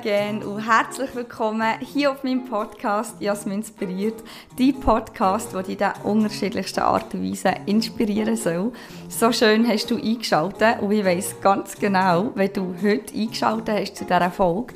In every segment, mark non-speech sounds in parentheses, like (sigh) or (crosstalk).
again und herzlich willkommen hier auf meinem Podcast Jasmin inspiriert. Die Podcast, der dich in unterschiedlichsten Art und Weise inspirieren soll. So schön hast du eingeschaltet und ich weiss ganz genau, wenn du heute eingeschaltet hast zu dieser Folge,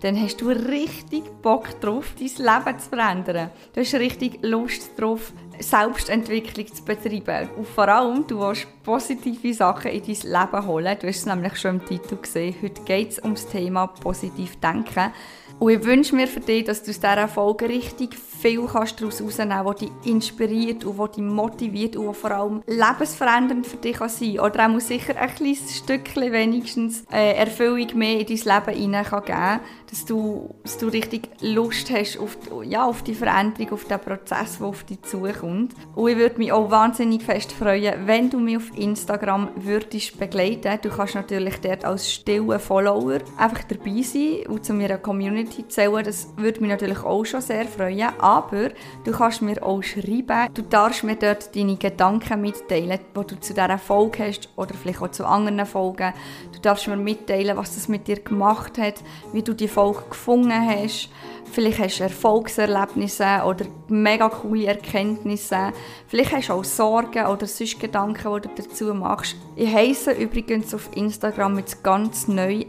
dann hast du richtig Bock drauf, dein Leben zu verändern. Du hast richtig Lust drauf, Selbstentwicklung zu betreiben. Und vor allem, du willst positive Sachen in dein Leben holen. Du hast es nämlich schon im Titel gesehen. Heute geht es um das Thema positiv denken. Und ich wünsche mir für dich, dass du aus dieser Folge richtig viel kannst daraus herausnehmen kannst, was dich inspiriert und was dich motiviert und vor allem lebensverändernd für dich kann sein Oder auch sicher ein kleines Stückchen wenigstens äh, Erfüllung mehr in dein Leben hinein kann geben dass du, dass du richtig Lust hast auf, ja, auf die Veränderung, auf den Prozess, der auf dich zukommt. Und ich würde mich auch wahnsinnig fest freuen, wenn du mich auf Instagram würdest begleiten. Du kannst natürlich dort als stiller Follower einfach dabei sein und zu meiner Community zählen. Das würde mich natürlich auch schon sehr freuen aber du kannst mir auch schreiben. Du darfst mir dort deine Gedanken mitteilen, die du zu dieser Folge hast oder vielleicht auch zu anderen Folgen. Du darfst mir mitteilen, was das mit dir gemacht hat, wie du die Folge gefunden hast. Vielleicht hast du Erfolgserlebnisse oder mega coole Erkenntnisse. Vielleicht hast du auch Sorgen oder sonst Gedanken, die du dazu machst. Ich heiße übrigens auf Instagram jetzt ganz neu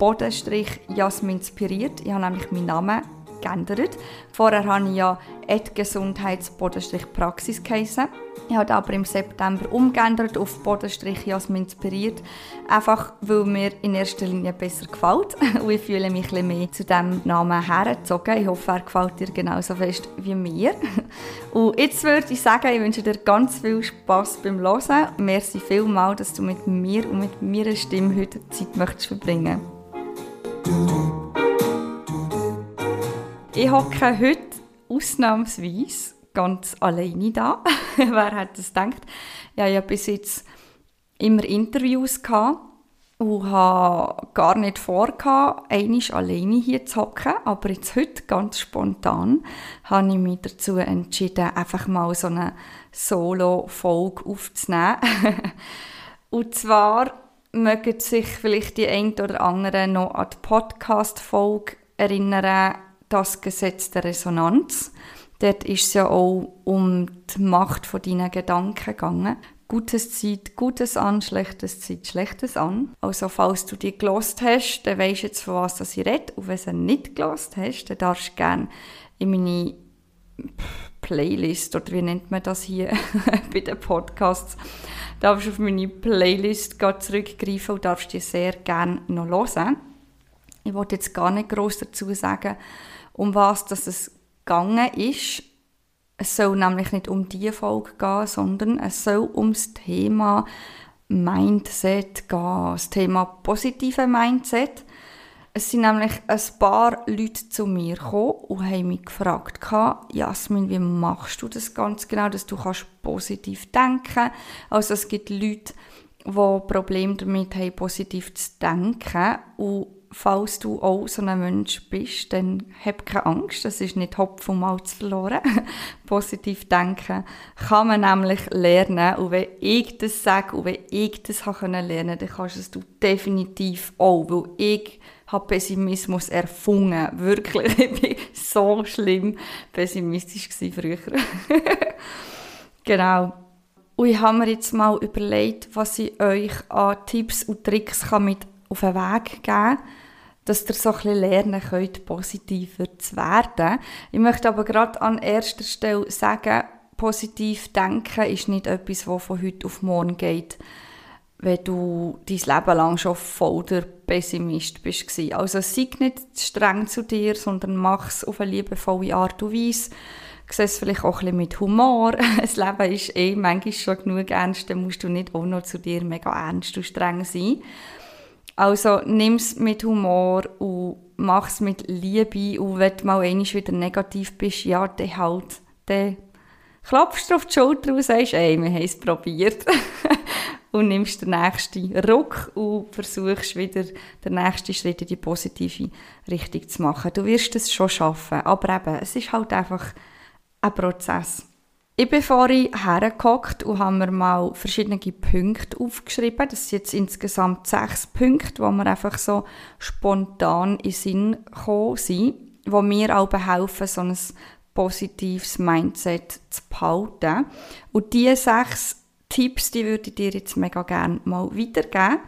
Bodenstrich Jasmin inspiriert. Ich habe nämlich meinen Namen geändert. Vorher habe ich ja Gesundheits-Praxis geheissen. Ich habe aber im September umgeändert auf Bodenstrich Jasmin inspiriert. Einfach, weil mir in erster Linie besser gefällt. (laughs) Und ich fühle mich ein mehr zu diesem Namen hergezogen. Ich hoffe, er gefällt dir genauso fest wie mir. (laughs) Und jetzt würde ich sagen, ich wünsche dir ganz viel Spass beim Hören. Merci vielmals, dass du mit mir und mit meiner Stimme heute Zeit möchtest verbringen ich hocke heute ausnahmsweise ganz alleine da. (laughs) Wer hat das gedacht? Ich hatte ja bis jetzt immer Interviews gehabt und habe gar nicht vor, einmal alleine hier zu hocken. Aber jetzt heute, ganz spontan, habe ich mich dazu entschieden, einfach mal so eine Solo-Folge aufzunehmen. (laughs) und zwar mögen sich vielleicht die ein oder anderen noch an die Podcast-Folge erinnern, das Gesetz der Resonanz. Dort ist es ja auch um die Macht von deinen Gedanken gegangen. Gutes zieht Gutes an, Schlechtes zieht Schlechtes an. Also falls du die gelost hast, dann weisst du jetzt, von was ich rede. Und wenn du sie nicht gelost hast, dann darfst du gerne in meine Playlist, oder wie nennt man das hier (laughs) bei den Podcasts, darfst auf meine Playlist zurückgreifen und darfst die sehr gerne noch hören. Ich wollte jetzt gar nicht groß dazu sagen, um was dass es gegangen ist. Es soll nämlich nicht um die Folge gehen, sondern es soll um das Thema Mindset gehen, das Thema positive Mindset. Es sind nämlich ein paar Leute zu mir gekommen und haben mich gefragt, Jasmin, wie machst du das ganz genau, dass du kannst positiv denken? Also es gibt Leute, die Probleme damit haben, positiv zu denken. Und falls du auch so ein Mensch bist, dann hab keine Angst, das ist nicht Hopf und Malz verloren. (laughs) Positiv denken kann man nämlich lernen. Und wenn ich das sage und wenn ich das lernen lernen dann kannst du es definitiv auch, weil ich habe Pessimismus erfunden, wirklich, (laughs) ich war so schlimm pessimistisch früher. (laughs) genau. Und ich habe mir jetzt mal überlegt, was ich euch an Tipps und Tricks mit auf den Weg geben kann, dass ihr so ein lernen könnt, positiver zu werden. Ich möchte aber gerade an erster Stelle sagen, positiv denken ist nicht etwas, das von heute auf morgen geht, wenn du dein Leben lang schon voll der Pessimist bist. Also sei nicht streng zu dir, sondern mach es auf eine liebevolle Art und Weise. Sieh es vielleicht auch ein bisschen mit Humor. (laughs) Das Leben ist eh manchmal schon genug ernst, dann musst du nicht auch noch zu dir mega ernst und streng sein. Also nimm es mit Humor und mach es mit Liebe und wenn du mal einmal wieder negativ bist, ja, dann halt, dann klopfst du auf die Schulter und sagst, ey, wir haben es probiert. (laughs) und nimmst den nächsten Ruck und versuchst wieder den nächsten Schritt in die positive Richtung zu machen. Du wirst es schon schaffen, aber eben, es ist halt einfach ein Prozess. Ich bin vorhin hergehockt und habe mir mal verschiedene Punkte aufgeschrieben. Das sind jetzt insgesamt sechs Punkte, die mir einfach so spontan in den Sinn gekommen sind, die mir auch helfen, so ein positives Mindset zu behalten. Und diese sechs Tipps, die würde ich dir jetzt mega gerne mal weitergeben.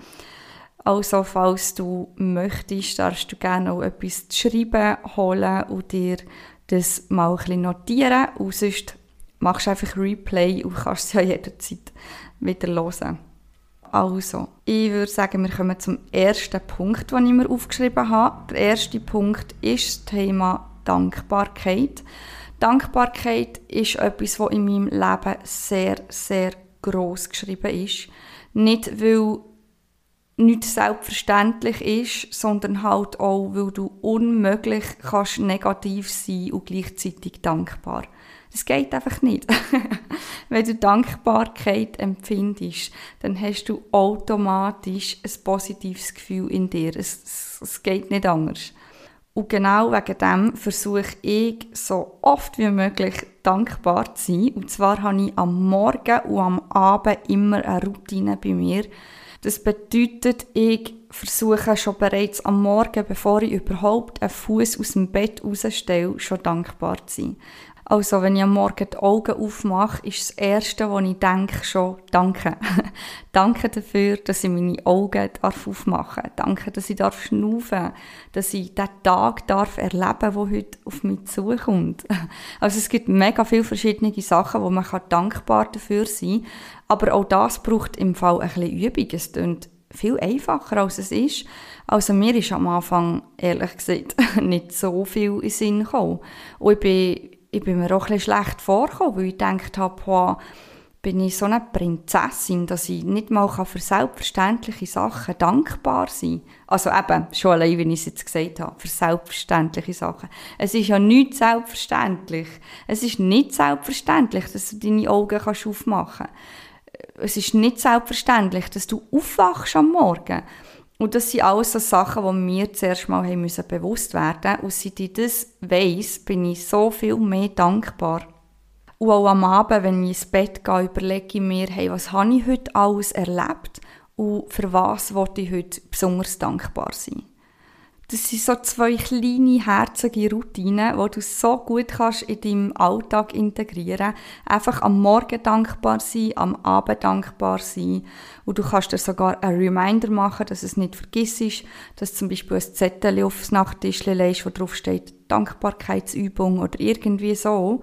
Also, falls du möchtest, darfst du gerne auch etwas zu schreiben holen und dir das mal ein bisschen notieren. Und sonst machst du einfach Replay und kannst es ja jederzeit wieder hören. Also, ich würde sagen, wir kommen zum ersten Punkt, den ich mir aufgeschrieben habe. Der erste Punkt ist das Thema Dankbarkeit. Dankbarkeit ist etwas, was in meinem Leben sehr, sehr groß geschrieben ist. Nicht, weil nichts selbstverständlich ist, sondern halt auch, weil du unmöglich kannst negativ sein und gleichzeitig dankbar. Das geht einfach nicht. (laughs) Wenn du Dankbarkeit empfindest, dann hast du automatisch ein positives Gefühl in dir. Es, es geht nicht anders. Und genau wegen dem versuche ich so oft wie möglich dankbar zu sein. Und zwar habe ich am Morgen und am Abend immer eine Routine bei mir. Das bedeutet, ich versuche schon bereits am Morgen, bevor ich überhaupt einen Fuß aus dem Bett rausstelle, schon dankbar zu sein. Also, wenn ich am Morgen die Augen aufmache, ist das Erste, was ich denke, schon Danke. (laughs) danke dafür, dass ich meine Augen darf aufmachen darf. Danke, dass ich darf schnaufen dass ich den Tag darf erleben der heute auf mich zukommt. (laughs) Also, es gibt mega viele verschiedene Sachen, wo man dankbar dafür sein kann. Aber auch das braucht im Fall ein bisschen Übung. Es klingt viel einfacher, als es ist. Also mir ist am Anfang, ehrlich gesagt, (laughs) nicht so viel in Sinn gekommen. Und ich bin ich bin mir auch ein bisschen schlecht vorgekommen, weil ich gedacht habe, wow, bin ich so eine Prinzessin, dass ich nicht mal für selbstverständliche Sachen dankbar sein kann. Also eben, schon allein, wie ich es jetzt gesagt habe, für selbstverständliche Sachen. Es ist ja nicht selbstverständlich. Es ist nicht selbstverständlich, dass du deine Augen aufmachen kannst. Es ist nicht selbstverständlich, dass du aufwachst am Morgen. Und das sind alles so Sachen, die mir zuerst mal haben müssen bewusst werden Und seit ich das weiss, bin ich so viel mehr dankbar. Und auch am Abend, wenn ich ins Bett gehe, überlege ich mir, hey, was habe ich heute alles erlebt und für was wollte ich heute besonders dankbar sein. Das sind so zwei kleine, herzige Routinen, die du so gut kannst in deinem Alltag integrieren Einfach am Morgen dankbar sein, am Abend dankbar sein. Und du kannst dir sogar einen Reminder machen, dass es nicht vergisst, dass zum Beispiel ein Zettel aufs Nachttisch legst, wo drauf steht Dankbarkeitsübung oder irgendwie so.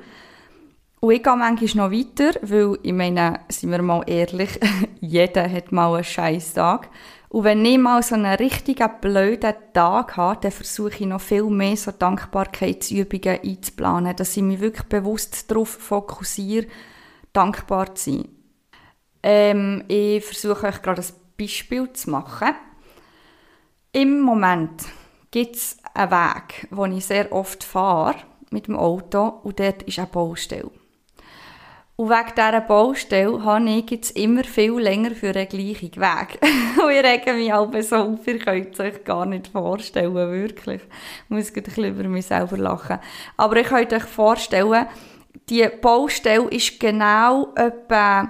Und ich gehe manchmal noch weiter, weil, ich meine, sind wir mal ehrlich, (laughs) jeder hat mal einen scheiß Tag. Und wenn ich mal so einen richtigen blöden Tag habe, dann versuche ich noch viel mehr so Dankbarkeitsübungen einzuplanen, dass ich mich wirklich bewusst darauf fokussiere, dankbar zu sein. Ähm, ich versuche euch gerade ein Beispiel zu machen. Im Moment gibt es einen Weg, wo ich sehr oft fahre mit dem Auto und dort ist eine Baustelle. Und wegen dieser Baustelle habe ich jetzt immer viel länger für einen gleichen Weg. (laughs) und ich rege mich alle so auf, ihr könnt es euch gar nicht vorstellen, wirklich. Ich muss ein bisschen über mich selber lachen. Aber ich könnt euch vorstellen, die Baustelle ist genau etwa,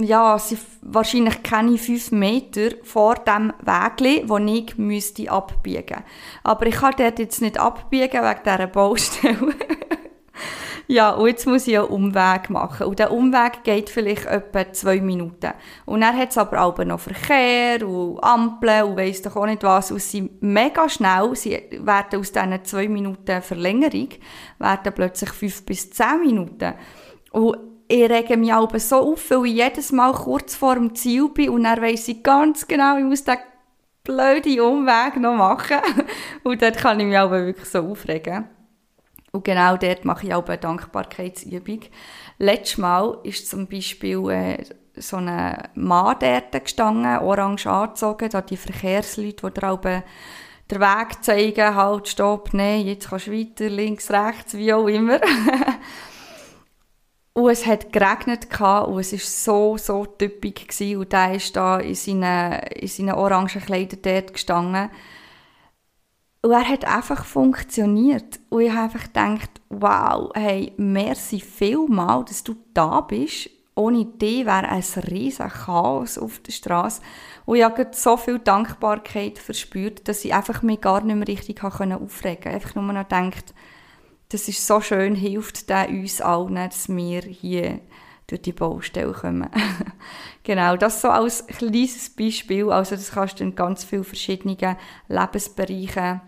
ja, sie wahrscheinlich keine fünf Meter vor dem Weg, wo ich müsste abbiegen. Aber ich kann dort jetzt nicht abbiegen wegen dieser Baustelle. (laughs) Ja, und jetzt muss ich einen Umweg machen. Und der Umweg geht vielleicht etwa zwei Minuten. Und dann hat es aber auch noch Verkehr und Ampeln und weiss doch auch nicht was. Und sie mega schnell. Sie werden aus diesen zwei Minuten Verlängerung werden plötzlich fünf bis zehn Minuten. Und ich rege mich aber so auf, weil ich jedes Mal kurz vor dem Ziel bin und dann weiss ich ganz genau, ich muss den blöden Umweg noch machen. (laughs) Und dort kann ich mich aber wirklich so aufregen. Und genau dort mache ich auch eine Dankbarkeitsübung. Letztes Mal ist zum Beispiel äh, so ein Mann dort gestanden, orange angezogen, da die Verkehrsleute, die da den Weg zeigen, halt, stopp, nein, jetzt kannst du weiter, links, rechts, wie auch immer. (laughs) und es hat geregnet und es war so, so typisch gewesen. und der ist da in seinen, in seinen orangen Kleidern dort gestanden Und er hat einfach funktioniert. Und ich habe einfach gedacht, wow, hey, merci vielmal, dass du da bist. Ohne dich wäre ein riesen Chaos auf der Straße. Und ich habe so viel Dankbarkeit verspürt, dass ich einfach mich gar nicht mehr richtig aufregen konnte. Einfach nur noch gedacht, das ist so schön, hilft der uns allen, dass wir hier durch die Baustelle kommen. (laughs) genau, das so als kleines Beispiel. Also das kannst du in ganz vielen verschiedenen Lebensbereichen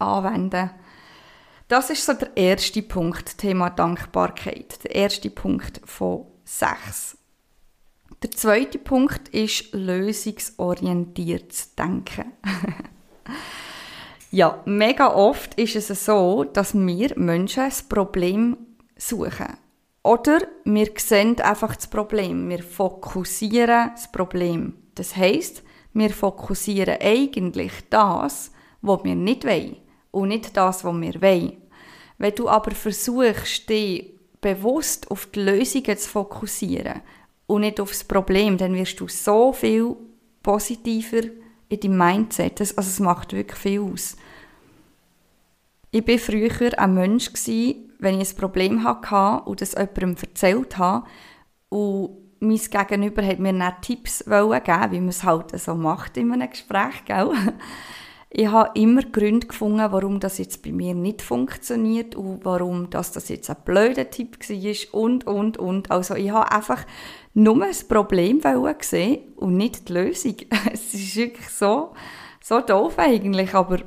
anwenden. Das ist so der erste Punkt, Thema Dankbarkeit. Der erste Punkt von sechs. Der zweite Punkt ist lösungsorientiertes Denken. (laughs) ja, mega oft ist es so, dass wir Menschen das Problem suchen. Oder wir sehen einfach das Problem. Wir fokussieren das Problem. Das heißt, wir fokussieren eigentlich das, was wir nicht wollen und nicht das, was wir wollen. Wenn du aber versuchst, dich bewusst auf die Lösungen zu fokussieren und nicht auf das Problem, dann wirst du so viel positiver in deinem Mindset. Das, also es macht wirklich viel aus. Ich war früher ein Mensch, wenn ich ein Problem hatte und das jemandem erzählt habe und mein Gegenüber hat mir dann Tipps geben, wie man es halt so macht in einem Gespräch, gell? Ich habe immer Gründe gefunden, warum das jetzt bei mir nicht funktioniert und warum das, das jetzt ein blöder Tipp war und, und, und. Also ich habe einfach nur das Problem gesehen und nicht die Lösung. (laughs) Es ist wirklich so, so doof eigentlich, aber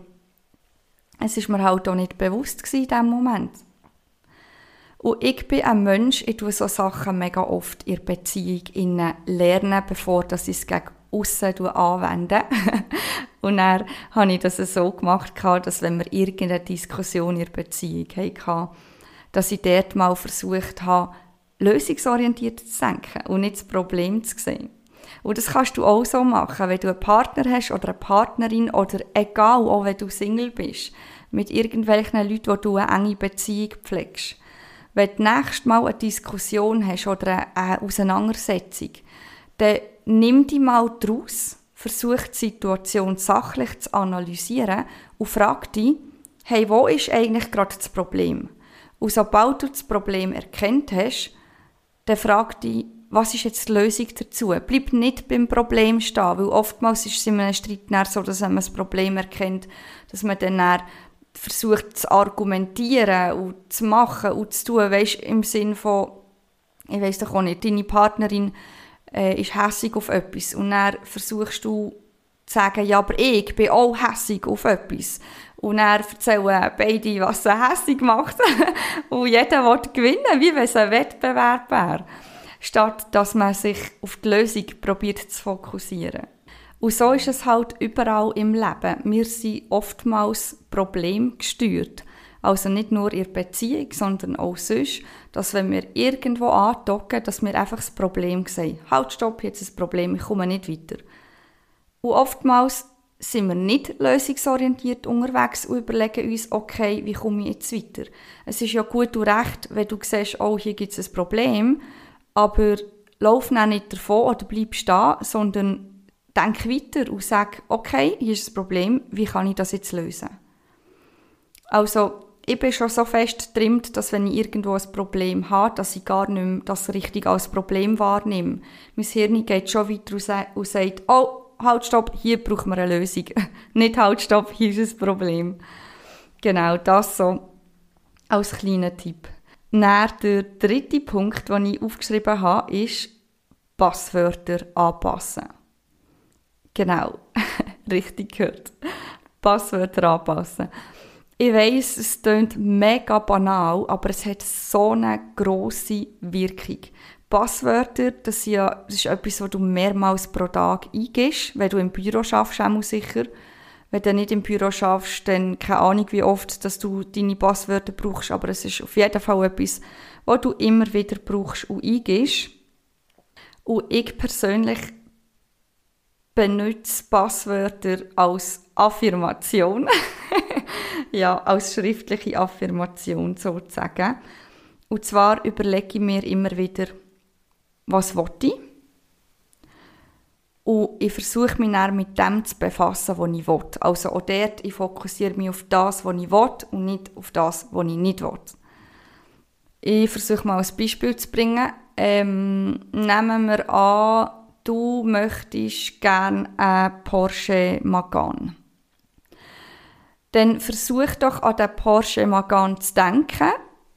es ist mir halt auch nicht bewusst in diesem Moment. Und ich bin ein Mensch, ich tue so Sachen mega oft in der Beziehung lernen, bevor ich es gegen aussen anwende. (laughs) Und dann habe ich das so gemacht, dass wenn wir irgendeine Diskussion in der Beziehung hatten, dass ich dort mal versucht habe, lösungsorientiert zu denken und nicht das Problem zu sehen. Und das kannst du auch so machen, wenn du einen Partner hast oder eine Partnerin oder egal, auch wenn du Single bist, mit irgendwelchen Leuten, wo du eine enge Beziehung pflegst. Wenn du nächstes Mal eine Diskussion hast oder eine Auseinandersetzung, dann nimm dich mal draus versucht die Situation sachlich zu analysieren und fragt dich, hey, wo ist eigentlich gerade das Problem? Und sobald du das Problem erkennt hast, dann frag dich, was ist jetzt die Lösung dazu? Bleib nicht beim Problem stehen, weil oftmals ist es in einem Streit so, dass man das Problem erkennt, dass man dann versucht zu argumentieren und zu machen und zu tun, weißt, im Sinn von, ich weiss doch auch nicht, deine Partnerin äh, ist hässig auf etwas und dann versuchst du zu sagen, ja, aber ich bin auch hässig auf etwas. Und dann erzählen beide, was sie hässig macht. (laughs) und jeder will gewinnen, wie wenn es ein Wettbewerb wäre. Statt dass man sich auf die Lösung probiert zu fokussieren. Und so ist es halt überall im Leben. Wir sind oftmals problemgesteuert. Also nicht nur in der Beziehung, sondern auch sonst, dass wenn wir irgendwo andocken, dass wir einfach das Problem sehen. Halt, stopp, jetzt ein Problem, ich komme nicht weiter. Und oftmals sind wir nicht lösungsorientiert unterwegs und überlegen uns, okay, wie komme ich jetzt weiter? Es ist ja gut und recht, wenn du siehst, oh, hier gibt es ein Problem, aber lauf nicht davon oder bleib stehen, sondern denk weiter und sag, okay, hier ist das Problem, wie kann ich das jetzt lösen? Also, ich bin schon so fest getrimmt, dass wenn ich irgendwo ein Problem habe, dass ich gar nicht mehr das richtig als Problem wahrnehme. Mein Hirn geht schon weiter und sagt, oh, halt, stopp, hier braucht man eine Lösung. (laughs) Nicht halt, stopp, hier ist ein Problem. Genau, das so als kleiner Tipp. Dann der dritte Punkt, den ich aufgeschrieben habe, ist Passwörter anpassen. Genau, (laughs) richtig gehört. Passwörter anpassen. Ich weiss, es klingt mega banal, aber es hat so eine grosse Wirkung. Passwörter, das, ja, das ist etwas, was du mehrmals pro Tag eingibst, wenn du im Büro schaffst, auch sicher. Wenn du nicht im Büro schaffst, dann keine Ahnung, wie oft dass du deine Passwörter brauchst, aber es ist auf jeden Fall etwas, was du immer wieder brauchst und eingibst. Und ich persönlich benutze Passwörter als Affirmation. (laughs) ja, als schriftliche Affirmation sozusagen. Und zwar überlege ich mir immer wieder, was will ich? Und ich versuche mich dann mit dem zu befassen, was ich will. Also auch dort, ich fokussiere mich auf das, was ich will und nicht auf das, was ich nicht will. Ich versuche mal ein Beispiel zu bringen. Ähm, nehmen wir an, du möchtest gerne einen Porsche Macan. Dann versuch doch an den Porsche Macan zu denken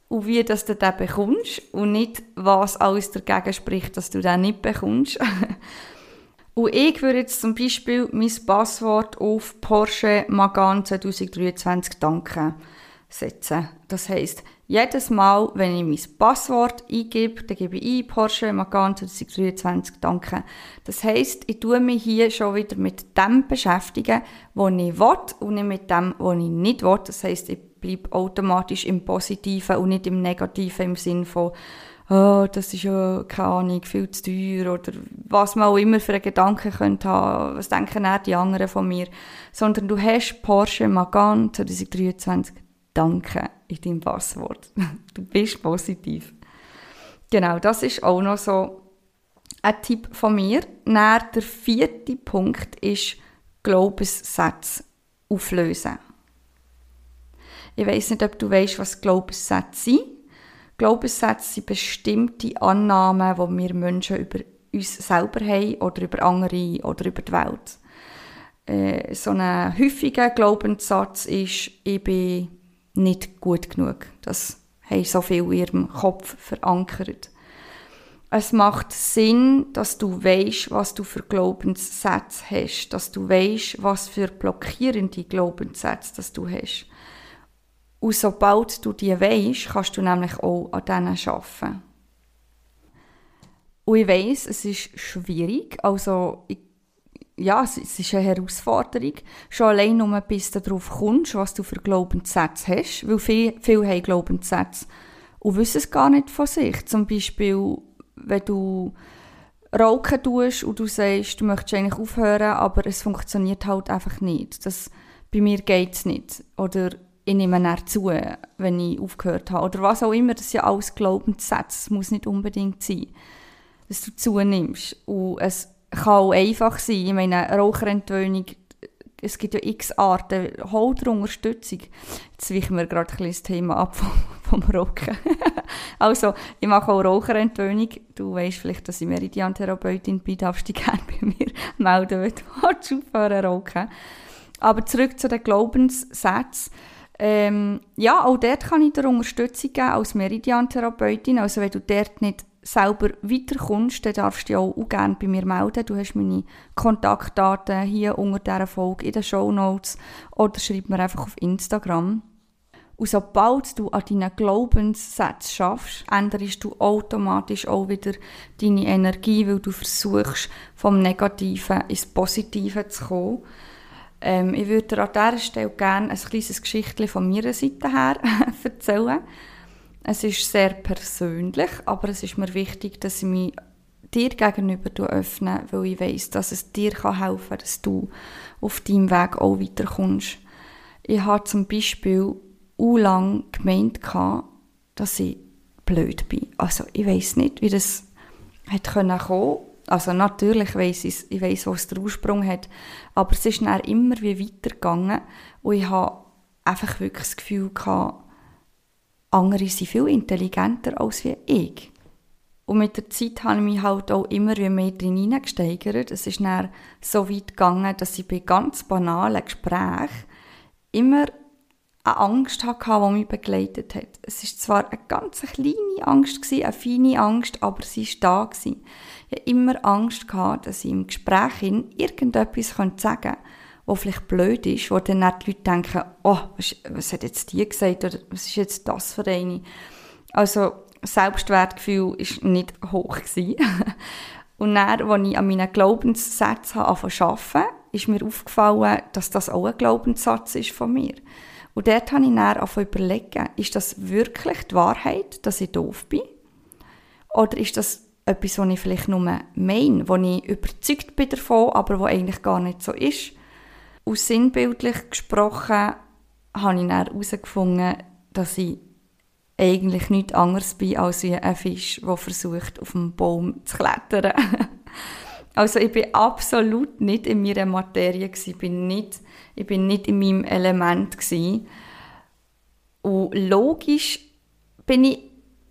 und wie dass du den bekommst und nicht, was alles dagegen spricht, dass du den nicht bekommst. (laughs) und ich würde jetzt zum Beispiel mein Passwort auf Porsche Macan 2023 danken setzen. Das heißt, jedes Mal, wenn ich mein Passwort eingebe, dann gebe ich ein Porsche Macan 2023 danke. Das heisst, ich tue mich hier schon wieder mit dem beschäftigen, was ich will und nicht mit dem, was ich nicht will. Das heisst, ich bleibe automatisch im Positiven und nicht im Negativen im Sinn von oh, das ist ja, keine Ahnung, viel zu teuer oder was man auch immer für einen Gedanken könnte haben, was denken eher die anderen von mir, sondern du hast Porsche Macan 2023 Danke in deinem Passwort. (laughs) Du bist positiv. Genau, das ist auch noch so ein Tipp von mir. Dann der vierte Punkt ist Glaubenssätze auflösen. Ich weiß nicht, ob du weißt, was Glaubenssätze sind. Glaubenssätze sind bestimmte Annahmen, die wir Menschen über uns selber haben oder über andere oder über die Welt. Äh, so ein häufiger Glaubenssatz ist, ich bin nicht gut genug. Das haben so viel in ihrem Kopf verankert. Es macht Sinn, dass du weißt, was du für Glaubenssätze hast, dass du weißt, was für blockierende Glaubenssätze dass du hast. Und sobald du die weißt, kannst du nämlich auch an denen arbeiten. Und ich weiss, es ist schwierig, also ich ja, es, ist eine Herausforderung. Schon allein nur, bis du darauf kommst, was du für Glaubenssätze hast. Weil viele, viele haben Glaubenssätze und wissen es gar nicht von sich. Zum Beispiel, wenn du rauchen tust und du sagst, du möchtest eigentlich aufhören, aber es funktioniert halt einfach nicht. Das, bei mir geht es nicht. Oder ich nehme näher zu, wenn ich aufgehört habe. Oder was auch immer, das sind ja alles Glaubenssätze. Es muss nicht unbedingt sein, dass du zunimmst. Und es kann auch einfach sein. Ich meine, Raucherentwöhnung, es gibt ja x Arten. Hol dir Unterstützung. Jetzt weichen wir gerade ein bisschen das Thema ab vom, (laughs) vom Rauchen. (laughs) also, ich mache auch Raucherentwöhnung. Du weißt vielleicht, dass ich Meridian-Therapeutin bin. Darfst dich (laughs) gerne bei mir melden, wenn du aufhören rauchen Aber zurück zu den Glaubenssätzen. Ähm, ja, auch dort kann ich dir Unterstützung geben als Meridian-Therapeutin. Also wenn du dort nicht selber weiterkommst, dann darfst du dich auch, gerne bei mir melden. Du hast meine Kontaktdaten hier unter dieser Folge in den Show Notes oder schreib mir einfach auf Instagram. Und sobald du an deinen Glaubenssätzen schaffst, änderst du automatisch auch wieder deine Energie, weil du versuchst, vom Negativen ins Positive zu kommen. Ähm, ich würde dir an dieser Stelle gerne ein kleines Geschichtchen von meiner Seite her (laughs) erzählen. Es ist sehr persönlich, aber es ist mir wichtig, dass ich mich dir gegenüber öffne, weil ich weiß, dass es dir helfen kann, dass du auf deinem Weg auch weiterkommst. Ich habe zum Beispiel u lang gemeint, dass ich blöd bin. Also ich weiß nicht, wie das hat kommen können. Also natürlich weiß ich, ich weiß, was der Ursprung hat, aber es ist dann immer wie weitergegangen und ich habe einfach wirklich das Gefühl gehabt, andere sind viel intelligenter als wie ich. Und mit der Zeit habe ich mich halt auch immer mehr drin hineingesteigert. Es ist dann so weit gegangen, dass ich bei ganz banalen Gesprächen immer eine Angst hatte, die mich begleitet hat. Es war zwar eine ganz kleine Angst, eine feine Angst, aber sie war da. Ich hatte immer Angst, dass ich im Gespräch irgendetwas sagen könnte, was vielleicht blöd ist, wo dann die Leute denken, oh, was, was hat jetzt die gesagt oder was ist jetzt das für eine? Also Selbstwertgefühl war nicht hoch. (laughs) Und dann, als ich an meinen Glaubenssätzen angefangen arbeiten, ist mir aufgefallen, dass das auch ein Glaubenssatz ist von mir. Und dort habe ich dann angefangen überlegen, ist das wirklich die Wahrheit, dass ich doof bin? Oder ist das etwas, was ich vielleicht nur meine, wo ich überzeugt bin davon, aber was eigentlich gar nicht so ist? Und sinnbildlich gesprochen habe ich herausgefunden, dass ich eigentlich nichts anderes bin als ein Fisch, der versucht, auf dem Baum zu klettern. (laughs) Also ich bin absolut nicht in meiner Materie. Ich bin nicht, ich bin nicht in meinem Element. Und logisch bin ich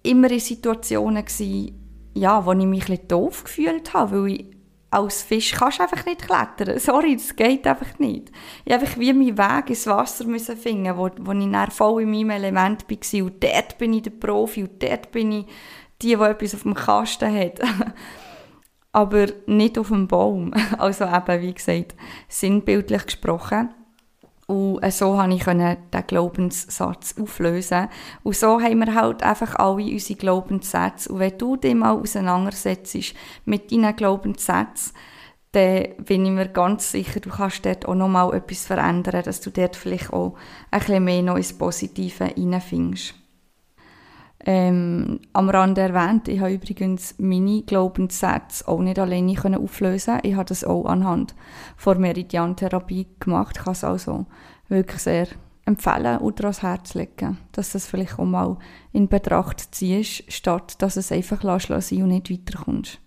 immer in Situationen gewesen, ja, wo ich mich bisschen doof gefühlt habe, weil ich als Fisch kannst du einfach nicht klettern. (laughs) Sorry, das geht einfach nicht. Ich einfach wie meinen Weg ins Wasser müssen finden, wo, wo ich dann voll in meinem Element war. Und dort bin ich der Profi und dort bin ich die, die etwas auf dem Kasten hat. (laughs) Aber nicht auf dem Baum. (laughs) Also eben, wie gesagt, sinnbildlich gesprochen. Und so konnte ich den Glaubenssatz auflösen. Und so haben wir halt einfach alle unsere Glaubenssätze. Und wenn du dich mal auseinandersetzt mit deinen Glaubenssätzen, dann bin ich mir ganz sicher, du kannst dort auch noch mal etwas verändern, dass du dort vielleicht auch ein bisschen mehr noch ins Positive hineinfindest. Ähm, am Rande erwähnt, ich habe übrigens meine Glaubenssätze auch nicht alleine können auflösen Ich habe das auch anhand von Meridian-Therapie gemacht. Ich kann es also wirklich sehr empfehlen oder ans Herz legen, dass das vielleicht auch mal in Betracht ziehst, statt dass es einfach lassen und nicht weiterkommst.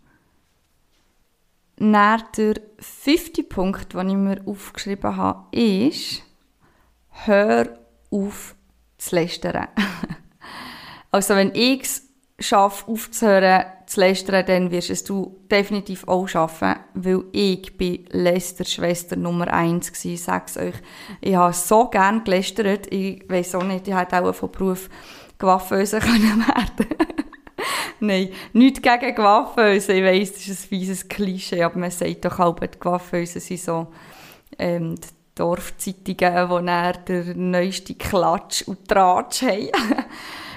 Dann der fünfte Punkt, den ich mir aufgeschrieben habe, ist, hör auf zu lästern. (laughs) Also wenn ich es schaffe, aufzuhören, zu lästern, dann wirst es du definitiv auch schaffen, weil ich bin Lästerschwester Nummer eins gsi. Sag's euch, ich habe so gern gelästert. Ich weiß auch nicht, ich hätte auch von Beruf Gewaffenöse (laughs) können werden. Nein, nichts gegen Gewaffenöse. Ich weiss, das ist ein fieses Klischee, aber man sagt doch auch, die Gewaffenöse sind so ähm, die Dorfzeitungen, die dann der neueste Klatsch und Tratsch haben. (laughs)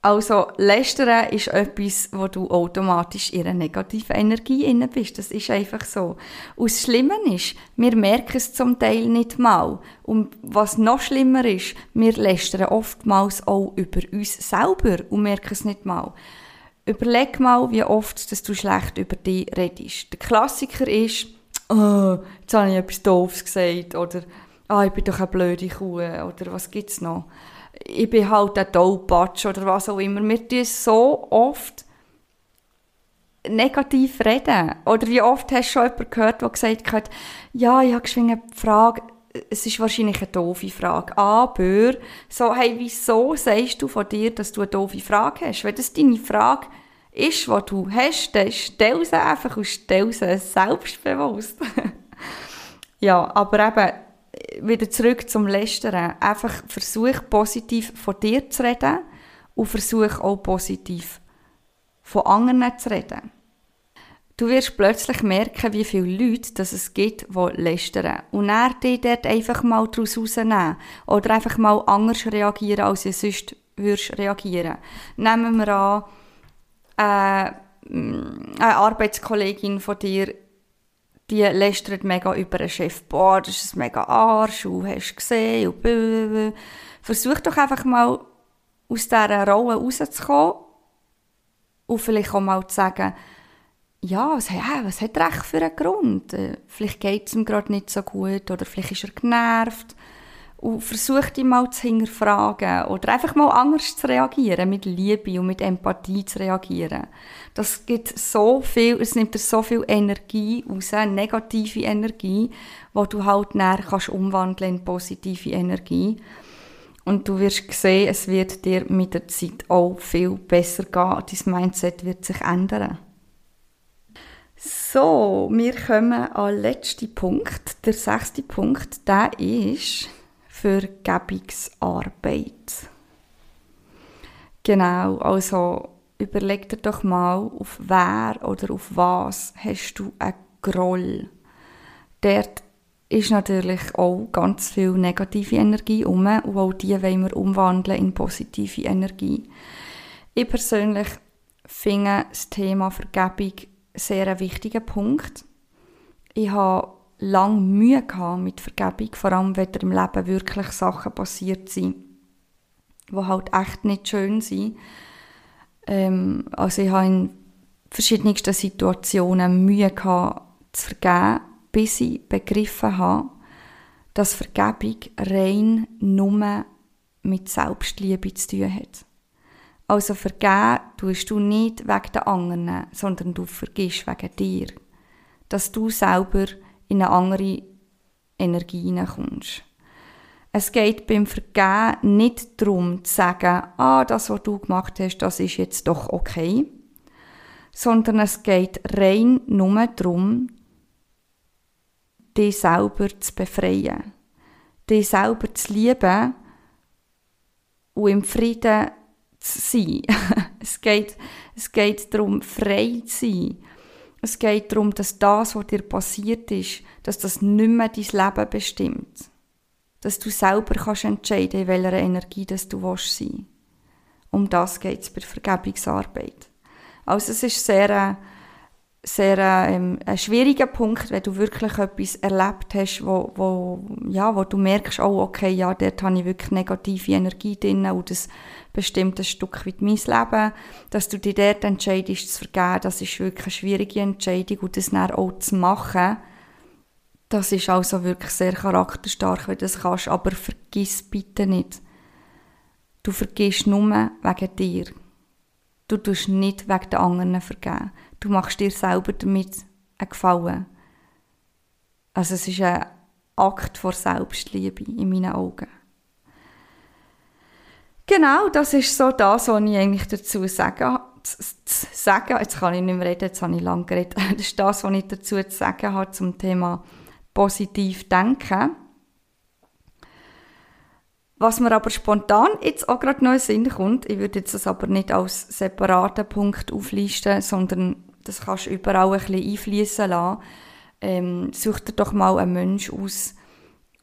Also, Lästern ist etwas, wo du automatisch in einer negativen Energie inne bist. Das ist einfach so. Und das Schlimme ist, wir merken es zum Teil nicht mal. Und was noch schlimmer ist, wir lästern oftmals auch über uns selber und merken es nicht mal. Überleg mal, wie oft dass du schlecht über dich redest. Der Klassiker ist, oh, jetzt habe ich etwas Doofes gesagt, oder, oh, ich bin doch eine blöde Kuh, oder was gibt's noch? Ich bin halt ein Tollpatsch oder was auch immer. Wir tun so oft negativ reden. Oder wie oft hast du schon jemanden gehört, der gesagt hat, ja, ich habe eine Frage, es ist wahrscheinlich eine doofe Frage, aber so, hey, wieso sagst du von dir, dass du eine doofe Frage hast? Wenn das deine Frage ist, die du hast, dann stell sie einfach und stell sie selbstbewusst. (laughs) ja, aber eben, wieder zurück zum Lästern. Einfach versuch positiv von dir zu reden und versuch auch positiv von anderen zu reden. Du wirst plötzlich merken, wie viele Leute dass es gibt, die lästern. Und er dich dort einfach mal daraus rausnehmen. Oder einfach mal anders reagieren, als du sonst würdest reagieren. Nehmen wir an, äh, eine Arbeitskollegin von dir die lästert mega über einen Chef, boah, das ist ein mega Arsch, und hast gesehen, und blablabla. Versuch doch einfach mal, aus dieser Rolle rauszukommen und vielleicht auch mal zu sagen, ja, was, ja, was hat er echt für einen Grund? Äh, vielleicht geht es ihm gerade nicht so gut oder vielleicht ist er genervt und versucht ihn mal zu hinterfragen oder einfach mal anders zu reagieren, mit Liebe und mit Empathie zu reagieren. Das gibt so viel, es nimmt dir so viel Energie aus, negative Energie, wo du halt näher kannst umwandeln in positive Energie. Und du wirst sehen, es wird dir mit der Zeit auch viel besser gehen. Dein Mindset wird sich ändern. So, wir kommen an den letzten Punkt. Der sechste Punkt, der ist, Vergebungsarbeit. Genau, also überleg dir doch mal, auf wer oder auf was hast du einen Groll. Dort ist natürlich auch ganz viel negative Energie um und auch die wollen wir umwandeln in positive Energie. Ich persönlich finde das Thema Vergebung sehr ein wichtiger Punkt. Ich habe lange Mühe gehabt mit Vergebung, vor allem wenn im Leben wirklich Sachen passiert sind, die halt echt nicht schön sind. Ähm, also ich habe in verschiedensten Situationen Mühe gehabt, zu vergeben, bis ich begriffen habe, dass Vergebung rein nur mit Selbstliebe zu tun hat. Also vergeben tust du nicht wegen der anderen, sondern du vergisst wegen dir. dass du selber in eine andere Energie hineinkommst. Es geht beim Vergehen nicht darum zu sagen, ah, das, was du gemacht hast, das ist jetzt doch okay, sondern es geht rein nur darum, dich selber zu befreien, dich selber zu lieben und im Frieden zu sein. (laughs) es, geht, es geht darum, frei zu sein. Es geht darum, dass das, was dir passiert ist, dass das nicht mehr dein Leben bestimmt. Dass du selber kannst entscheiden, in welcher Energie das du willst sein Um das geht es bei Vergebungsarbeit. Also es ist sehr, äh, sehr ähm, ein schwieriger Punkt, wenn du wirklich etwas erlebt hast, wo, wo, ja, wo du merkst, oh, okay, ja, dort habe ich wirklich negative Energie drin und das bestimmt ein Stück weit mein Leben. Dass du dich dort entscheidest zu vergeben, das ist wirklich eine schwierige Entscheidung und das dann auch zu machen, das ist also wirklich sehr charakterstark, wenn du das kannst, aber vergiss bitte nicht, du vergisst nur wegen dir. Du tust nicht wegen den anderen vergeben. Du machst dir selber damit einen Gefallen. Also es ist ein Akt vor Selbstliebe in meinen Augen. Genau, das ist so das, was ich eigentlich dazu sagen, sagen. Jetzt kann ich nicht mehr reden, jetzt habe ich lange geredet. (laughs) Das ist das, was ich dazu zu sagen habe zum Thema positiv denken. Was mir aber spontan jetzt auch gerade noch in Sinn kommt, ich würde jetzt das aber nicht als separaten Punkt auflisten, sondern das kannst du überall ein bisschen einfließen lassen. Ähm, such dir doch mal einen Mensch aus,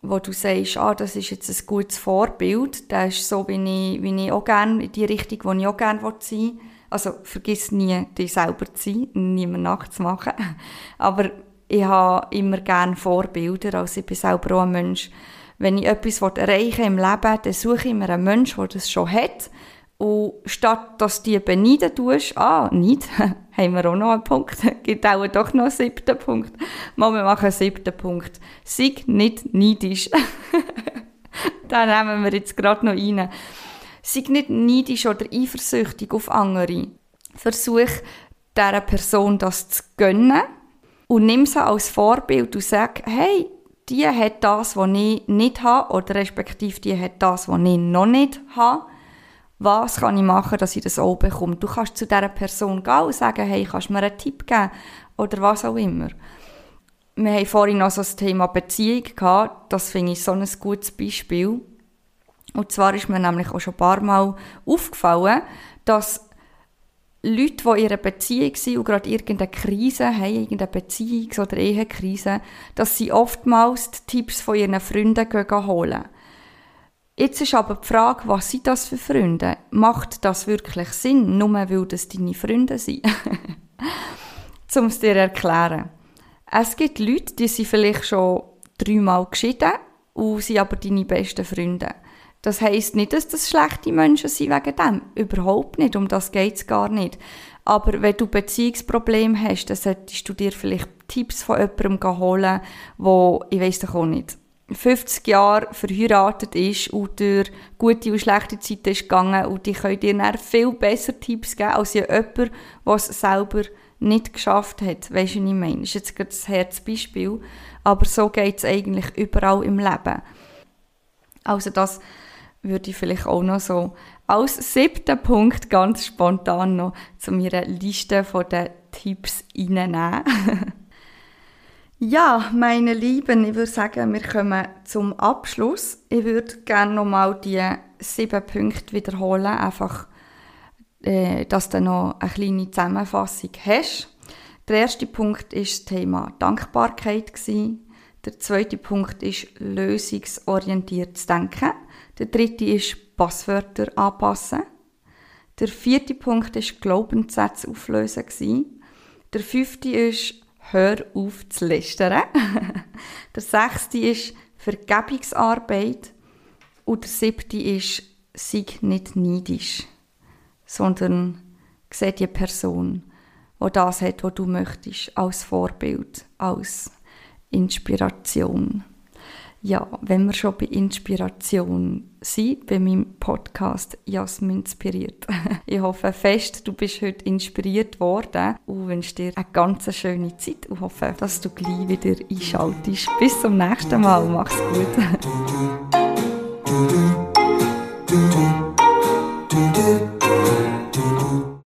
wo du sagst, ah, das ist jetzt ein gutes Vorbild, der ist so, wie ich, wie ich auch gerne, in die Richtung, wo ich auch gerne sein will. Also, vergiss nie, dich selber zu sein, niemand nachzumachen. (laughs) Aber ich habe immer gerne Vorbilder, also ich bin selber auch ein Mensch, wenn ich etwas erreichen will im Leben, dann suche ich mir einen Menschen, der das schon hat. Und statt dass du die beneiden tust, ah, nicht, (laughs) haben wir auch noch einen Punkt, (laughs) gibt auch doch noch einen siebten Punkt. Mal, wir machen einen siebten Punkt. Sei nicht neidisch. (laughs) da nehmen wir jetzt gerade noch rein. Sei nicht neidisch oder eifersüchtig auf andere. Versuch, dieser Person das zu gönnen und nimm sie als Vorbild und sag, hey, die hat das, was ich nicht habe, oder respektive die hat das, was ich noch nicht habe. Was kann ich machen, dass ich das auch bekomme? Du kannst zu dieser Person gehen und sagen, hey, kannst du mir einen Tipp geben? Oder was auch immer. Wir haben vorhin noch so das Thema Beziehung gehabt. Das finde ich so ein gutes Beispiel. Und zwar ist mir nämlich auch schon ein paar Mal aufgefallen, dass Leute, die in ihrer Beziehung sind und gerade irgendeine Krise haben, irgendeine Beziehungs- oder Ehekrise, dass sie oftmals die Tipps von ihren Freunden holen. Jetzt ist aber die Frage, was sind das für Freunde? Macht das wirklich Sinn, nur weil das deine Freunde sind? (laughs) um es dir erklären. Es gibt Leute, die sind vielleicht schon dreimal geschieden und sind aber deine besten Freunde. Das heisst nicht, dass das schlechte Menschen sind wegen dem. Überhaupt nicht. Um das geht's gar nicht. Aber wenn du Beziehungsprobleme hast, dann solltest du dir vielleicht Tipps von jemandem holen, wo, ich weiss doch auch nicht, 50 Jahre verheiratet ist und durch gute und schlechte Zeiten ist gegangen und die können dir dann viel besser Tipps geben als jemand, der es selber nicht geschafft hat. Weisst du, was ich meine? Das ist jetzt gerade das Herzbeispiel. Aber so geht es eigentlich überall im Leben. Also das würde ich vielleicht auch noch so als siebten Punkt ganz spontan noch zu meiner Liste von den Tipps reinnehmen. (laughs) ja, meine Lieben, ich würde sagen, wir kommen zum Abschluss. Ich würde gerne nochmal die sieben Punkte wiederholen, einfach, äh, dass du noch eine kleine Zusammenfassung hast. Der erste Punkt ist das Thema Dankbarkeit Der zweite Punkt ist lösungsorientiertes Denken. Der dritte ist Passwörter anpassen. Der vierte Punkt ist Glaubenssätze auflösen. Der fünfte ist Hör auf zu lästern. (laughs) der sechste ist Vergebungsarbeit. Und der siebte ist Sei nicht neidisch, sondern sehe die Person, die das hat, was du möchtest, als Vorbild, als Inspiration. Ja, wenn wir schon bei Inspiration sind, bei meinem Podcast Jasmin inspiriert. (laughs) ich hoffe fest, du bist heute inspiriert worden und wünsche dir eine ganz schöne Zeit und hoffe, dass du gleich wieder einschaltest. Bis zum nächsten Mal. Mach's gut. (laughs)